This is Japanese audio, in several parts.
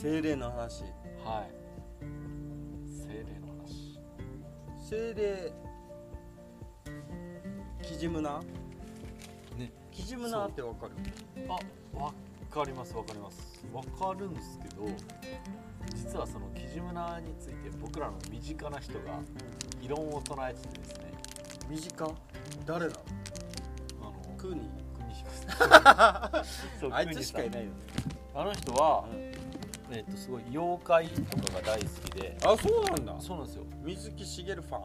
精霊の話。はい。精霊の話。精霊キジムナね。キジムナってわかる？あわかりますわかります。わかるんですけど実はそのキジムナについて僕らの身近な人が異論を唱えててですね。身近？誰なのあのクー。ニ国彦 そうーあいつしかいないよね。あの人は、えっとすごい妖怪とかが大好きで。あそうなんだ。そうなんですよ。水木しげるファン。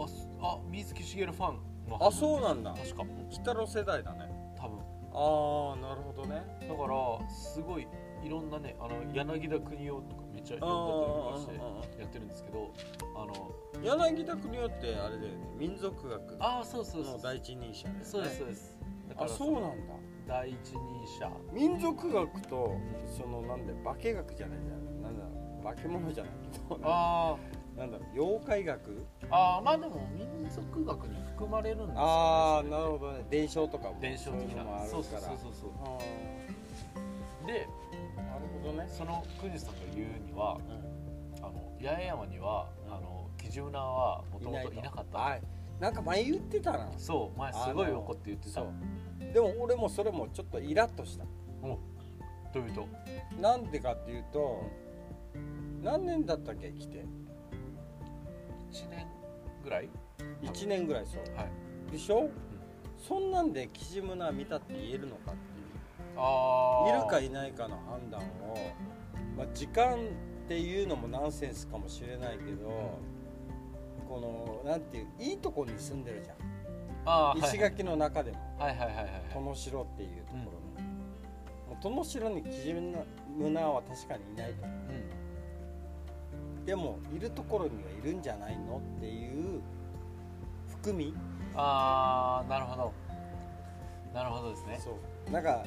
あすあ水木しげるファンの。あそうなんだ。確か。鬼太郎世代だね。多分。ああなるほどね。だからすごいいろんなねあの柳田国男とかめっちゃ読んだったりとかしてやってるんですけどあの柳田国男ってあれだよね。民族学。あそうそうそう。の第一人者だよね。そうですそうです。あそうなんだ第一人者。民族学とそのなんで化学じゃないじゃんなんだ化け物じゃないけど。あなんだろう妖怪学？ーあーまあでも民族学に含まれるんですよねああなるほどね。伝承とかも。伝承的そういうのもあなるから。そうそうそうそうそう。あでーなるほどね。その国さんが言うにはあの八重山には、うん。あのキジムナはもともと。いなかった。はいなんか前言ってたな。そう前すごい怒って言ってた。でも俺もそれもちょっとイラッとした。というと？なんでかっていうと何年だったっけ来て？1年ぐらい？1年ぐらいそう。はい。でしょ、そんなんでキジムナ見たって言えるのかっていう。あいるかいないかの判断を、まあ、時間っていうのもナンセンスかもしれないけどこのなんていういいとこに住んでるじゃん。あー石垣の中でも。はいはいはいはいはい。殿城っていうところの、もう殿城にキジムナは確かにいないとう。ん。でもいるところにはいるんじゃないのっていう含み。ああなるほど。なるほどですね。そう。なんか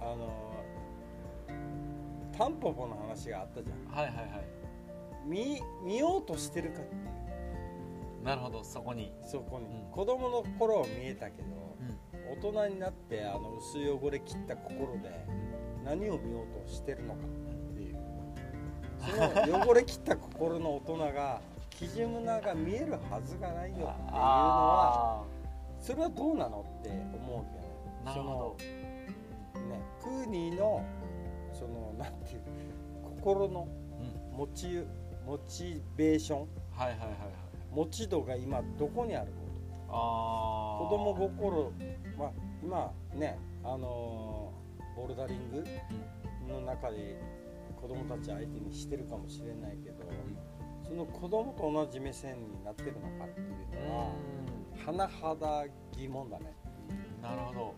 あのタンポポの話があったじゃん。はいはいはい。見見ようとしてるかっていうなるほどそこに。そこに、うん。子供の頃は見えたけどうん。大人になってあの薄汚れ切った心で何を見ようとしてるのかっていう。その汚れ切った心の大人がキジムナが見えるはずがないよっていうのはあそれはどうなのって思うわけね。あなるほそのねクーニーのそのなんていう心のどうん。モチモチベーション。はいはいはいはい持ち度が今どこにあるの？ああ子供心まあ今ねあのーボルダリングの中で子供たち相手にしてるかもしれないけど、その子供と同じ目線になってるのかっていうのは甚だ疑問だね。なるほど。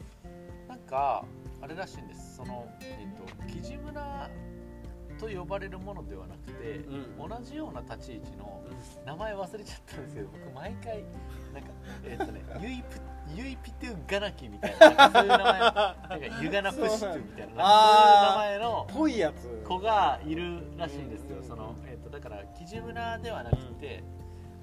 なんかあれらしいんです。そのえっ、とキジムナと呼ばれるものではなくて、うん同じような立ち位置の名前忘れちゃったんですけど僕毎回なんかえっ、とねユイプユイピトゥガナキみたいなそういう名前なんかユガナプシュみたいなそういう名前のぽいやつ。子がいるらしいんですよ、うん。その、えっとだからキジムナではなくて、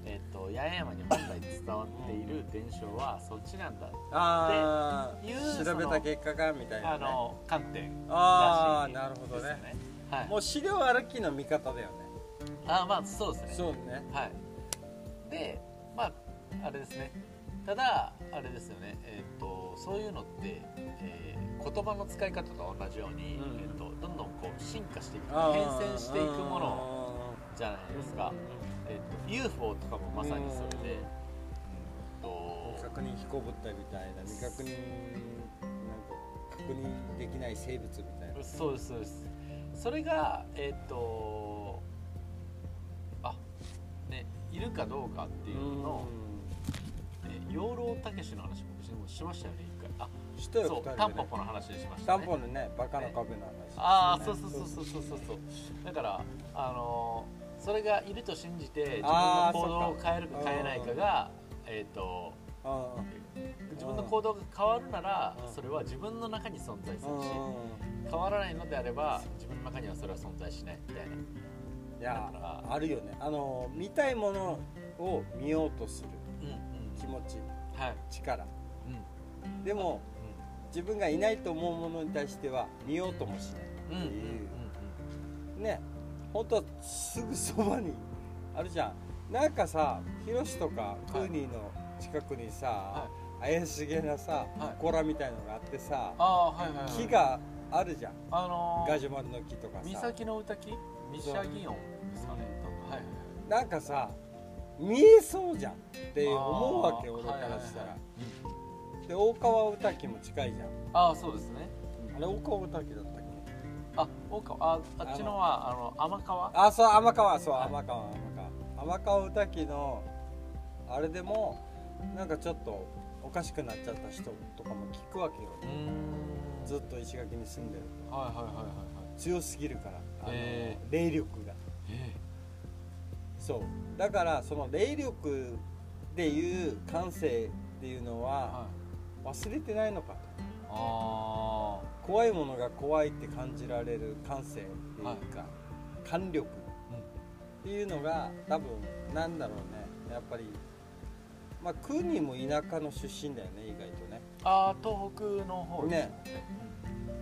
えっと八重山に本来伝わっている伝承はそっちなんだあっていうあ調べた結果がみたいな、ね、あの観点ああらしいなるほどねですねはい。もう資料歩きの見方だよね。あまあそうですね。そうね。はい。でまああれですね。ただあれですよね。えっ、とそういうのって、えー言葉の使い方と同じように、うん。えっとどんどんこう進化していくあー。変遷していくものじゃないですか、えっと UFO とかもまさにそれで、うん。と未確認飛行物体みたいな未確認なんか確認できない生物みたいな。そうですそうですそれがえっ、とあねいるかどうかっていうのを、え養老たけしの話もしましたよね一回。あしたよそうタンポポの話でしましたね。タンポのねバカの壁の話、ああそうそうそうそうそう。そうそうだからあのーそれがいると信じて自分の行動を変えるか変えないかがえっ、とあ自分の行動が変わるならうん。それは自分の中に存在すあるし変わらないのであれば自分の中にはそれは存在しないみたいな。いやあるよね。あの見たいものを見ようとするうんうん。気持ちはい。力。うん。でも自分がいないと思うものに対しては見ようともしないう。んうんうんうんっていうね本当はすぐそばにあるじゃん。なんかさヒロシとかクーニーの近くにさ、は怪しげなさはい。祠みたいのがあってさ、ああはいはい、はい、木があるじゃん。あのー、ガジュマルの木とかさ。岬の歌木ミシャギオンですかねはいはい。なんかさ見えそうじゃんって思うわけ俺からしたら、で大川歌木も近いじゃん。ああそうですね。あれ大川歌木だったっけ？あ大川ああっちのはあの天川？あそう天川そうはい。天川天川。天川歌木のあれでもなんかちょっとおかしくなっちゃった人とかも聞くわけよ。ずっと石垣に住んでる。はいはいはいはいはい。強すぎるからあのへ霊力が。えそう。だからその霊力でいう感性っていうのはえはい。忘れてないのかと。あ怖いものが怖いって感じられる感性っていうか、はい。感力っていうのが多分なんだろうね。やっぱりまあクーニーも田舎の出身だよね意外とね。ああ東北の方。ね。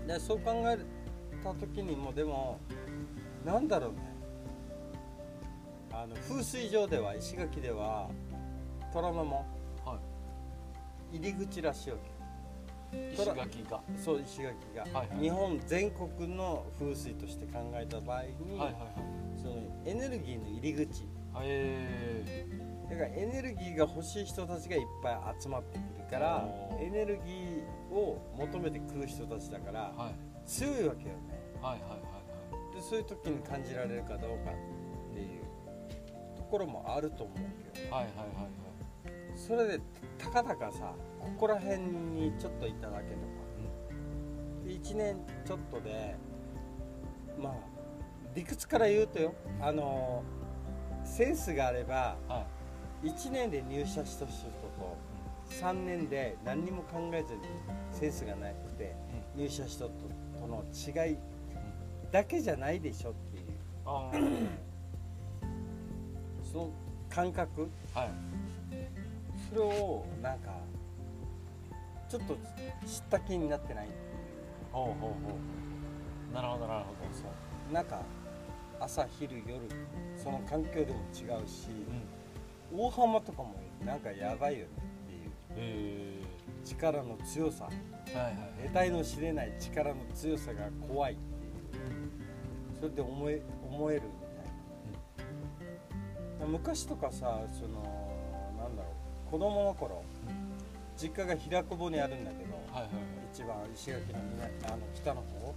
でそう考えた時にもでもなんだろうね。あの風水上では石垣では虎ノ門。は入り口らしいわけ。い石垣が。そう石垣が、はいはい。日本全国の風水として考えた場合に、はいはいそのエネルギーの入り口。はいえだからエネルギーが欲しい人たちがいっぱい集まってくるからエネルギーを求めてくる人たちだから強いわけよね。はいはいはいでそういう時に感じられるかどうかっていう。ところもあると思うけどはいはいはいはい。それでたかだかさここら辺にちょっといただけとか、で1年ちょっとでまあ理屈から言うとよ。あのセンスがあればはい1年で入社した人と3年で何にも考えずにセンスがなくて入社した人との違いだけじゃないでしょっていう。その感覚。はい。それをなんかちょっと知った気になってない？ほうほうほう。なるほどなるほど。そう。なんか朝昼夜その環境でも違うし、うん大浜とかもなんかやばいよねっていう。へ力の強さ。えはいはい得体の知れない力の強さが怖いっていう。それで思え思えるみたいな、昔とかさそのなんだろう。子供の頃実家が平久保にあるんだけどはいはいはい。一番石垣の南あの北の方。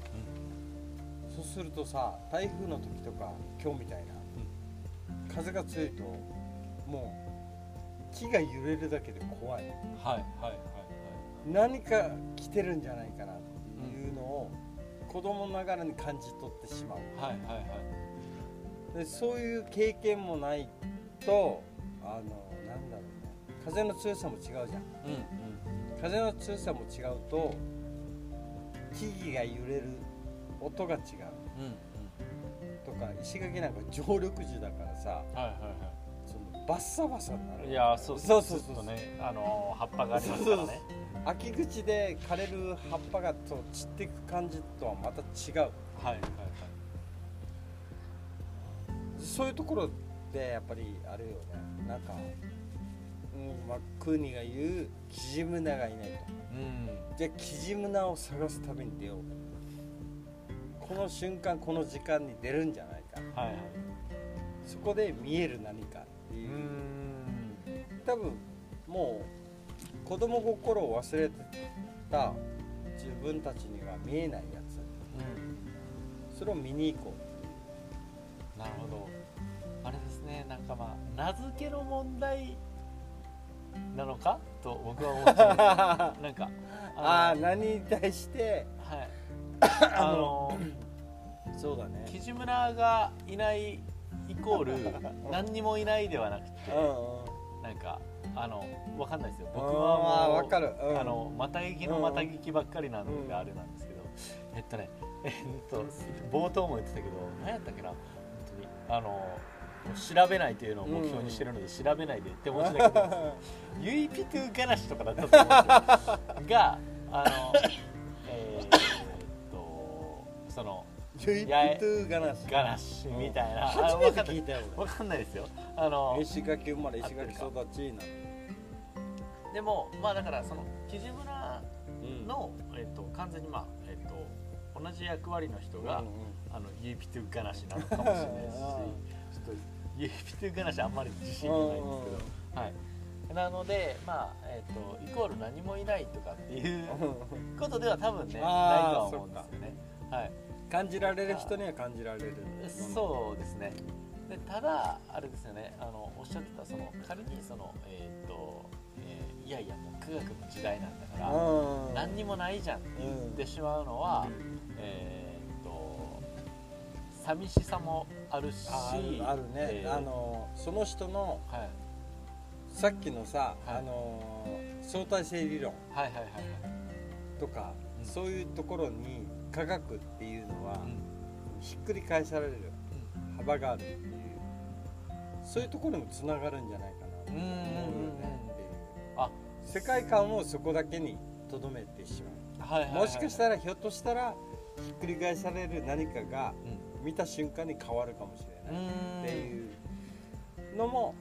そうするとさ台風の時とか今日みたいな、風が強いともう木が揺れるだけで怖い。はいはいはい何か来てるんじゃないかなっていうのを子供ながらに感じ取ってしまう。はいはいはい。はいでそういう経験もないとあのなんだろうね。風の強さも違うじゃん。うんうん。風の強さも違うと木々が揺れる音が違う。うんとか石垣なんか常緑樹だからさ。うんはいはいはそのバッサバサになる。いいやそうそうそうそう。あの葉っぱがありますからね。秋口で枯れる葉っぱがと散っていく感じとはまた違う。はいはいはい。そういうところでやっぱりあれよね。なんか、うんまあ、クーニが言うキジムナがいないと。うん。じゃあキジムナを探すために出よう。この瞬間この時間に出るんじゃないか。はいはい。そこで見える何か多分もう子供心を忘れてた自分たちには見えないやつ。うんそれを見に行こなるほど。あれですね。なんかまあ名付けの問題なのか？と僕は思っちゃうなんかうああの何に対して？はい。あ あのそうだね。木地村がいないイコール 何にもいないではなくてうんかあのわかんないですよ。僕はもうわかる。うん。あのまた劇のまた劇ばっかりなのうん。であれなんですけど、えっとねえっと冒頭も言ってたけど何やったっけな？本当に。あの調べないというのを目標にしてるので、調べないでって文字だけどユイピトゥガナシとかだったと思うんですよ。があのえーっとそのユイやえプトゥガナシガナッシュみたいな、あ初めてわかんない聞いたよわかんないですよ。あの俺石垣生まれ石垣育ちな。のでもまあだからその木地村うん。の、えっと完全にまあえっと同じ役割の人が、うんうんあのユーピトゥガナシなのかもしれないしちょっとユーピトゥガナシあんまり自信がないんですけど、はい。なのでまあえっ、とイコール何もいないとかっていうことでは多分ねないとは思うんですよね。はい感じられる人には感じられるそうですね。でただあれですよね。あのおっしゃってたその仮にそのえっ、と、えーいやいやもう科学の時代なんだから、うん。何にもないじゃんって言ってしまうのは、えーっと寂しさもあるしああるね、えーあのその人のはい、さっきのさ、はい。あの相対性理論はいはいはいはい。とか、うん。そういうところに科学っていうのは、うん。ひっくり返される幅があるっていうそういうところにもつながるんじゃないかな。と思うよねっていうあ世界観をそこだけにとどめてしまう。はいはいはいもしかしたらひょっとしたらひっくり返される何かがうん。見た瞬間に変わるかもしれないっうんていうのも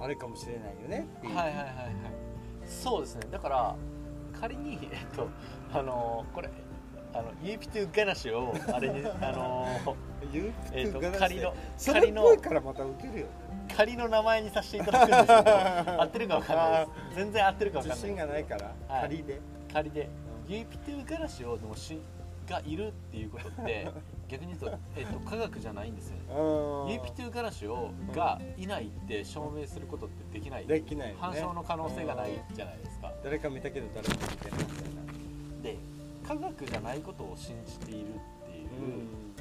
あれかもしれないよねっていう、はいはいはいはい。そうですね。だから仮にえっとあのこれあのユーピトゥガナシをあれに あの言うえっとガラス仮の仮のからまたウケるよね。仮の名前にさせていただくんですけど 合ってるかわかんないです。全然合ってるかわかんない自信がないから、はい。仮で。仮で。ユーピトゥガラシをでもしがいるっていうことって 逆に言うと,、えっと科学じゃないんですよね。ユーピトゥガラシをがいないって証明することってできない。できないよね。反証の可能性がないじゃないですか。誰か見たけど誰も見てない科学じゃないことを信じているっていう、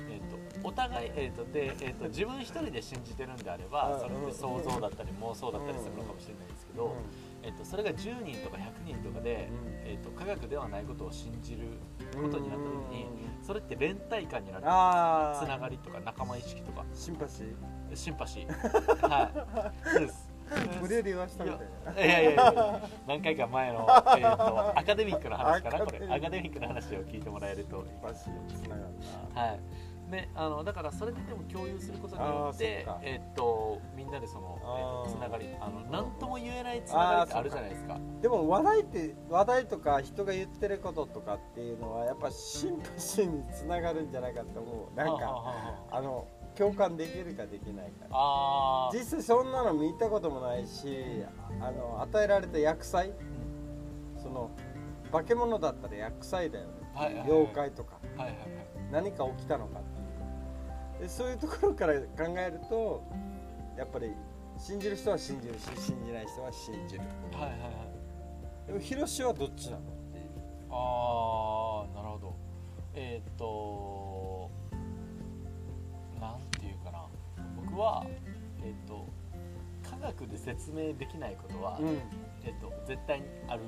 えー、とお互い、えーとでえー、と自分一人で信じてるんであればうんそれって想像だったり妄想だったりするのかもしれないですけど、えー、とそれが10人とか100人とかで、えー、と科学ではないことを信じることになった時にそれって連帯感になる。つながりとか仲間意識とか。シンパシー。シンパシー。はい。そうです無理やり言わしたみたいな。いやいやいや。何回か前の、えー、とアカデミックの話かなこれアアカデミックの話を聞いてもらえるとシンパシーつながるなはい。であのだからそれででも共有することによってあー。そっかえっとみんなでその、えあーーとつながりあの何とも言えないつながりってあるじゃないですか。でも話題って話題とか人が言ってることとかっていうのはやっぱシンパシーにつながるんじゃないかと思う。なんかあの共感できるかできないか。実際そんなの見たこともないしあの与えられた薬剤その化け物だったら薬剤だよね、はいはいはい。妖怪とか。はいはいはい。何か起きたのかっていうでそういうところから考えるとやっぱり信じる人は信じるし信じない人は信じる。はいはいはい。でもヒロシはどっちなのっていう。ああはえーっと科学で説明できないことは、えーっと絶対にある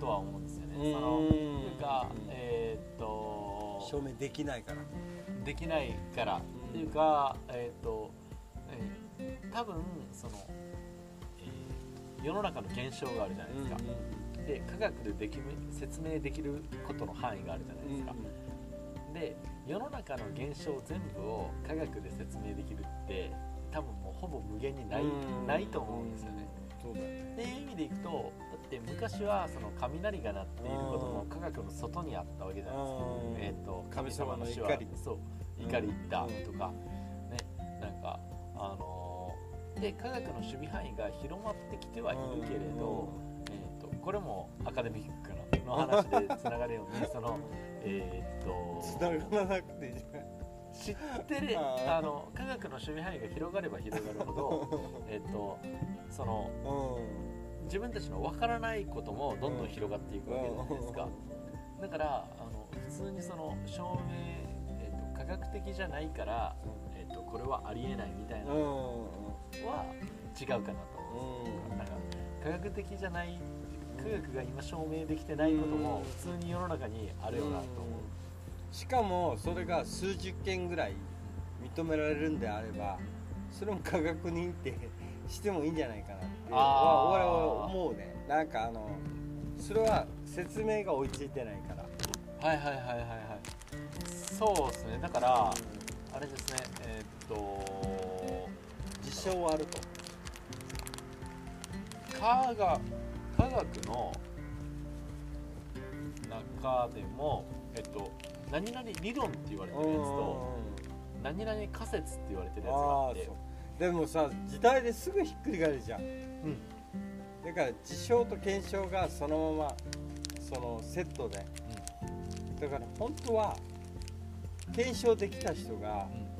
とは思うんですよね。そのうん。というかうんえーっと証明できないから。できないから。っていうかえーっと、えー多分その、えー世の中の現象があるじゃないですか、で科学ででき説明できることの範囲があるじゃないですか、で世の中の現象全部を科学で説明できるって多分もうほぼ無限にない,、うん。ないと思うんですよね。そうだよね。っていう意味でいくとだって昔はその雷が鳴っていることも科学の外にあったわけじゃないですか。うん。えー、と神様の手怒り。話そう。怒りだとか、ねなんかあのーで科学の守備範囲が広まってきてはいるけれど、えー、とこれもアカデミックのの話でつながるようにそのえっ、つとながらなくてい。い。じゃない。知ってるあの科学の守備範囲が広がれば広がるほどえっとその自分たちの分からない。こともどんどん広がってい。くわけじゃない。ですか。だからあの普通にその証明、えー、と科学的じゃない。から、えー、とこれはありえない。みたい。なうんのうんは違うかなと思うんですよなんか科学的じゃない科学が今証明できてないことも普通に世の中にあるよなと思しかもそれが数十件ぐらい認められるんであればそれも科学認定してもいいんじゃないかなって俺は思うね。なんかあのそれは説明が追いついてないから。うはいはいはいはいはい。そうですね。だからあれですね。えーっと事象はあると。科学科学の中でもえっと何々理論って言われてるやつと何々仮説って言われてるやつがあって。でもさ時代ですぐひっくり返るじゃん、だから事象と検証がそのままそのセットで、だから本当は検証できた人がうん。うん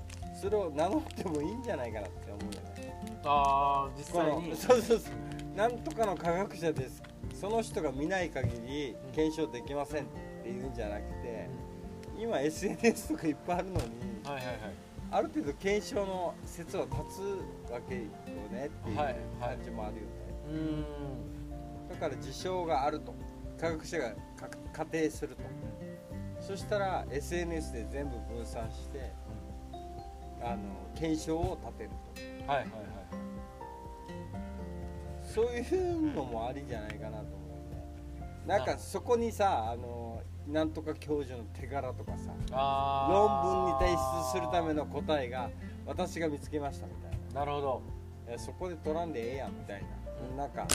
それを名乗ってもいいんじゃないかなって思うよね。ああ実際に。そうそうそうなんとかの科学者です。その人が見ない限り検証できませんっていうんじゃなくて、今 SNS とかいっぱいあるのにはいはいはい。ある程度検証の説は立つわけよねっていうはいはい。感じもあるよね、うーん。だから事象があると。科学者がか仮定すると。そしたら SNS で全部分散してあの検証を立てると。はいはいはいそういうのもありじゃないかなと思うね。なんかそこにさあのなんとか教授の手柄とかさ論文に提出するための答えが私が見つけましたみたいな。なるほど。そこで取らんでええやんみたいな、うん。なんか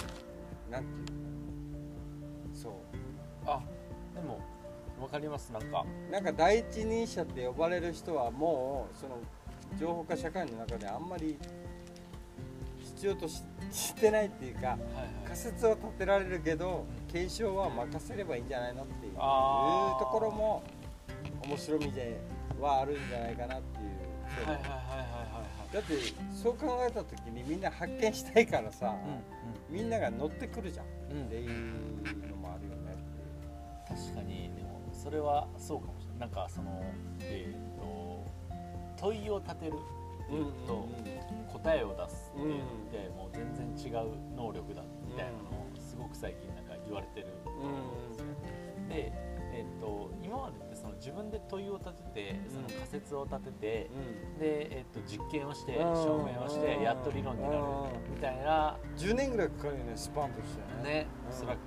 なんていうそう。あでもわかりますなんか。なんか第一人者って呼ばれる人はもうその情報化社会の中であんまり必要とししてないっていうかはい仮説は立てられるけど検証は任せればいいんじゃないのっていう。ところも面白みではあるんじゃないかなっていう、そうはいはいはいはいはい。だってそう考えた時にみんな発見したいからさ、はいみんなが乗ってくるじゃんっうんうんていうのもあるよねっていう。確かにでもそれはそうかもしれない。なんかそのえっ、と問いを立てると答えを出すっていうのってもう全然違う能力だみたいなのをすごく最近なんか言われてる。と思うん。ですよで、えっと今までってその自分で問いを立ててその仮説を立てて、で、えっと実験をしてうん証明をしてやっと理論になるうん。みたいな。10年ぐらいかかるよねスパンとしてね。うん。おそらく。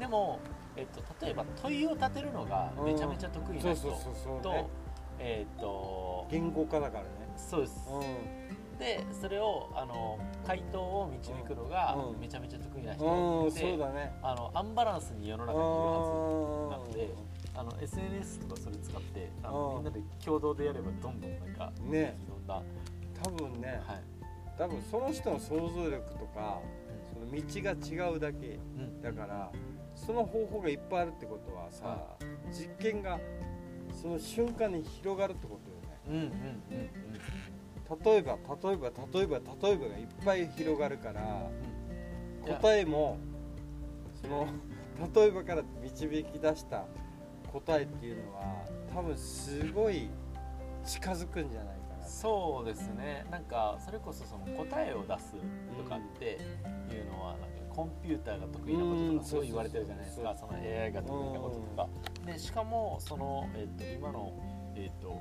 でも、えっと、例えば問いを立てるのがめちゃめちゃ得意な人そうそうそうそうとね。えっと言語化だからねそうです。うでそれをあの回答を導くのがうん。めちゃめちゃ得意な人ん、うん、うだね。あのアンバランスに世の中にいるはずなのでうあの SNS とかそれ使ってあうん。のみんなで共同でやればどんどんなんかんねいろんな、は多分ねい。多分その人の想像力とかその道が違うだけうん。だからその方法がいっぱいあるってことはさ、実験がその瞬間に広がるってことよねうんうんうん。例えば例えば例えば例えばがいっぱい広がるからうん。答えもその例えばから導き出した答えっていうのは多分すごい近づくんじゃないかなそうですね。なんかそれこそその答えを出すとかっていうのはなんかコンピューターが得意なこととうんかすごい言われてるじゃないですか。そその AI が得意なこととか。でしかもその、えっと今の、えっと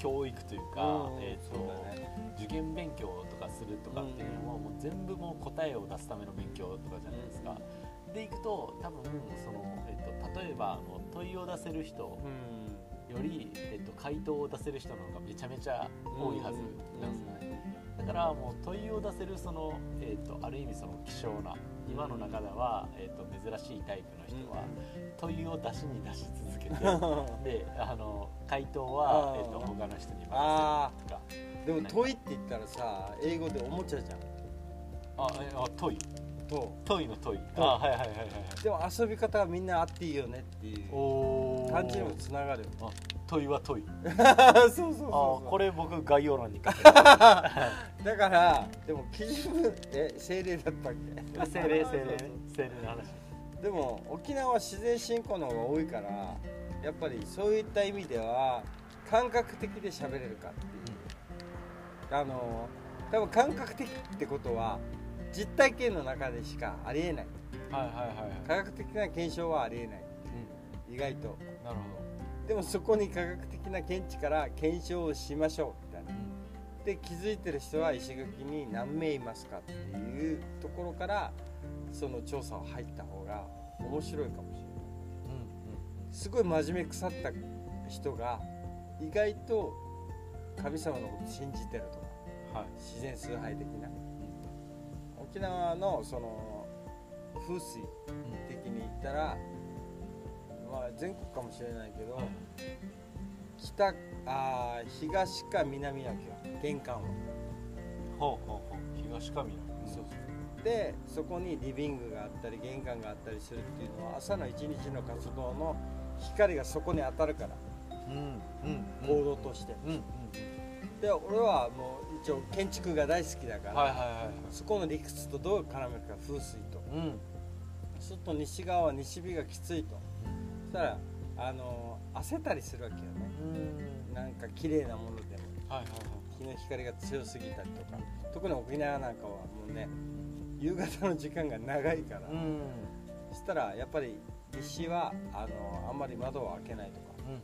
教育というか、うん。えっとね受験勉強とかするとかっていうのも,、もう全部もう答えを出すための勉強とかじゃないですか。でいくと多分その、えっと例えばあの問いを出せる人うん。より、えっと、回答を出せる人の方がめちゃめちゃ多いはずなんですよね、だからもう問いを出せるその、えっと、ある意味その希少な今の中では、えっと、珍しいタイプの人は問いを出しに出し続けて であの回答はあ、ー。えっと、他の人にあ任せるとか。でも問いって言ったらさ英語でおもちゃじゃん。あえあ問い。と問いの問い。あはいはいはいはいはい。でも遊び方はみんなあっていいよねっていう。感じにもつながるあ問いは問い。そうそうあこれ僕概要欄に書いて だからでも基準え精霊だったっけ？精霊精霊ね。精霊の話。でも沖縄は自然信仰の方が多いからやっぱりそういった意味では感覚的で喋れるかっていう、あの多分感覚的ってことは実体験の中でしかありえない。はいはいはいはい。科学的な検証はありえない。意外と。うんなるほでもそこに科学的な見地から検証をしましょうみたいな。どで気づいてる人は石垣に何名いますかっていうところからその調査を入った方が面白いかもしれない。すごい真面目腐った人が意外と神様のこと信じてるとか。はい。自然崇拝的な。沖縄のその風水的に言ったら、まあ、全国かもしれないけど、北あー東か南やけよ玄関は、ほうほうほう。東上そうそう。でそこにリビングがあったり玄関があったりするっていうのは朝の一日の活動の光がそこに当たるから。うんうん行動として、うんうん。で俺はもう一応建築が大好きだから、はいはいはいそこの理屈とどう絡めるか風水と。うん。そうすると西側は西日がきついと。そしたらあの焦ったりするわけよね。うん。なんか綺麗なものでも。はいはい日の光が強すぎたりとか。特に沖縄なんかはもうね夕方の時間が長いから、そしたらやっぱり西はあのあんまり窓を開けないとか。うんうん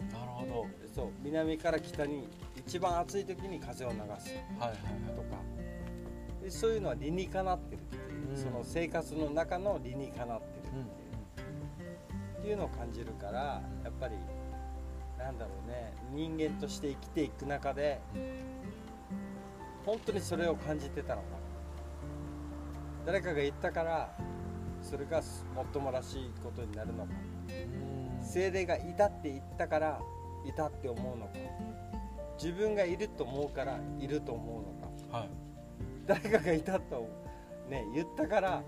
うん。なるほど。そう。南から北に一番暑い時に風を流す。はいはいとはい。か。でそういうのは理にかなってるっていう、うん。その生活の中の理にかなってるうんっていうのを感じるからやっぱりなんだろうね人間として生きていく中で本当にそれを感じてたのか誰かが言ったからそれがもっともらしいことになるのかうん。精霊がいたって言ったからいたって思うのか。自分がいると思うからいると思うのか。はい。誰かがいたと、ね、言ったから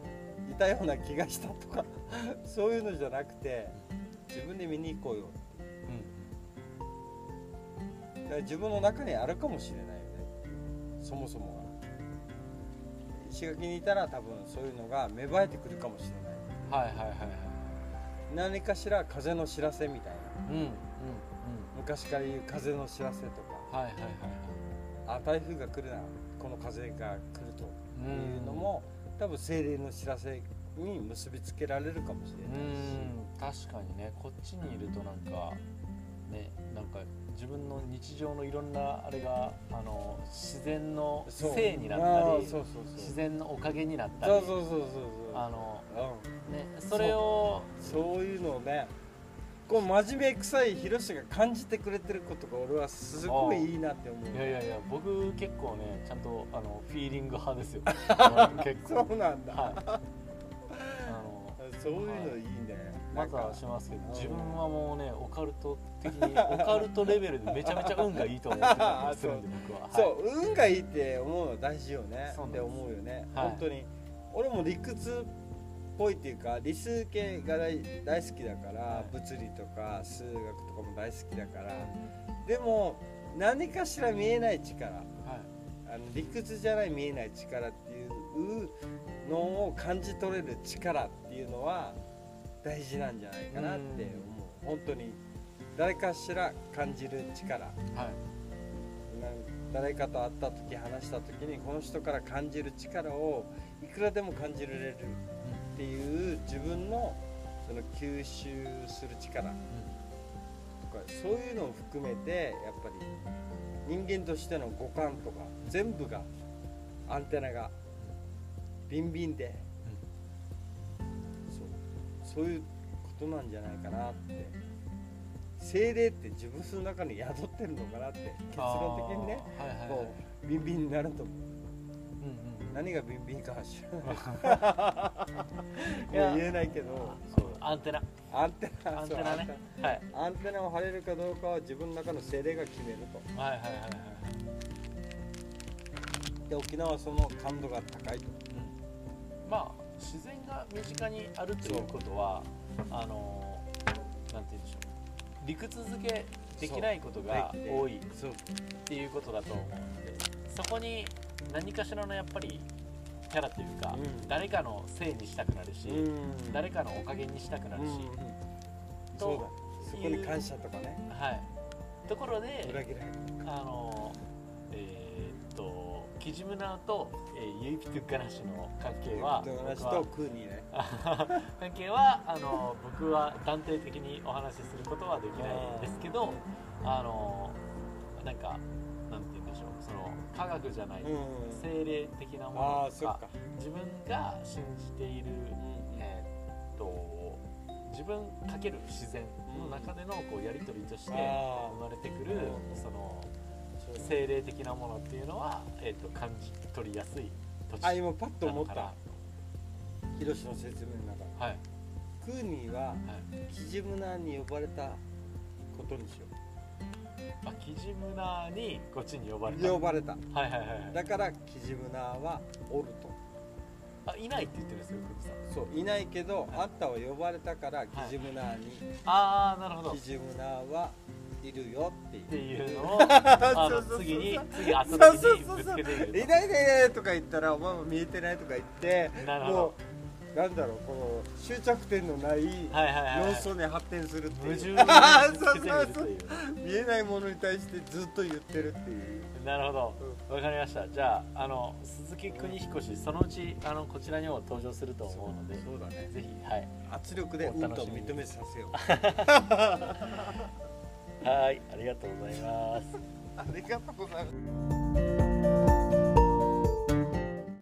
いたような気がしたとか そういうのじゃなくて自分で見に行こうようん。だから自分の中にあるかもしれないよね。そもそもが。石垣にいたら多分そういうのが芽生えてくるかもしれない。はいはいはいはい何かしら風の知らせみたいな。うんうんうん昔から言う風の知らせとか。はいはいはいはい。あ台風が来るなこの風が来るというのも多分精霊の知らせに結びつけられるかもしれうないし。ん確かにね。こっちにいるとなんかねなんか自分の日常のいろんなあれがあの自然のせいになあったりーそうそうそう。自然のおかげになったりそうそうそうそうそう。あのうん。ねそれをそういうのをねこう真面目臭いヒロシが感じてくれてることが俺はすごいいいなって思う。いやいやいや僕結構ねちゃんとあのフィーリング派ですよ。結構。そうなんだ、はい。あのそういうのいいね、まずはしますけどうん。自分はもうねオカルト的に オカルトレベルでめちゃめちゃ運がいいと思ってたり するんで僕は、はい。そう運がいいって思うの大事よね。って思うよね、はい。本当に。俺も理屈っぽいっていうか理数系が大大好きだから、はい。物理とか数学とかも大好きだから。でも何かしら見えない力。はい。あの理屈じゃない見えない力っていうのを感じ取れる力っていうのは大事なんじゃないかなって思う。本当に誰かしら感じる力。はい。誰かと会った時話した時にこの人から感じる力をいくらでも感じられるっていう自分のその吸収する力とかそういうのを含めてやっぱり人間としての五感とか全部がアンテナがビンビンでそうそういうことなんじゃないかなって。精霊って自分の中に宿ってるのかなって結論的にねあーはいはいはい。こうビンビンになると思う何がビンビンかは知らない言えないけど。アンテナ。アンテナアンテナね。はい。アンテナを張れるかどうかは自分の中の精霊が決めると。はいはいはいはい。で沖縄はその感度が高いと。うん。まあ自然が身近にあるということはあのなんて言うんでしょう。理屈付けできないことが多い。っていうことだと思うので。そこに何かしらのやっぱりキャラというか、うん。誰かのせいにしたくなるし、うん。誰かのおかげにしたくなるし、うんうんそうだ。そこに感謝とかね。はい。ところで裏切らあのえーっとキジムナーと、えーユイピトゥッガナシの関係は友達僕はとクーニーね。関係はあの僕は断定的にお話しすることはできないですけどあのなんか科学じゃない、うん。精霊的なもあのとか自分が信じている、うんえーっと自分かける自然の中でのこうやり取りとしてあ生まれてくるうんそのー精霊的なものっていうのは、えー、と感じ取りやすい土地あ今パッと思った。なのかなヒロシの説明の中で。はい。クーニーははい。キジムナーに呼ばれたことにしよあキジムナーにこっちに呼ばれた。う呼ばれた。はいはいはいはい。だからキジムナーはおると。あいないって言ってるんですよクニさん。そういないけどあんたは呼ばれたからキジムナーにああなるほど。っキジムナーはいるよってていう。いうのを あの次に次会ったそう。時にぶつけてみるいないねとか言ったらお前も見えてないとか言ってとなるほど。もうなんだろうこの終着点のないはいはいはいはい。要素に発展するっていう。矛盾にぶつけてみるという。見えないものに対してずっと言ってるっていう。なるほど。わかりました。じゃああの鈴木邦彦氏そのうちあのこちらにも登場すると思うのでそうだね。ぜひはい。圧力でうんと認めさせよう。はいありがとうございます。ありがとうございます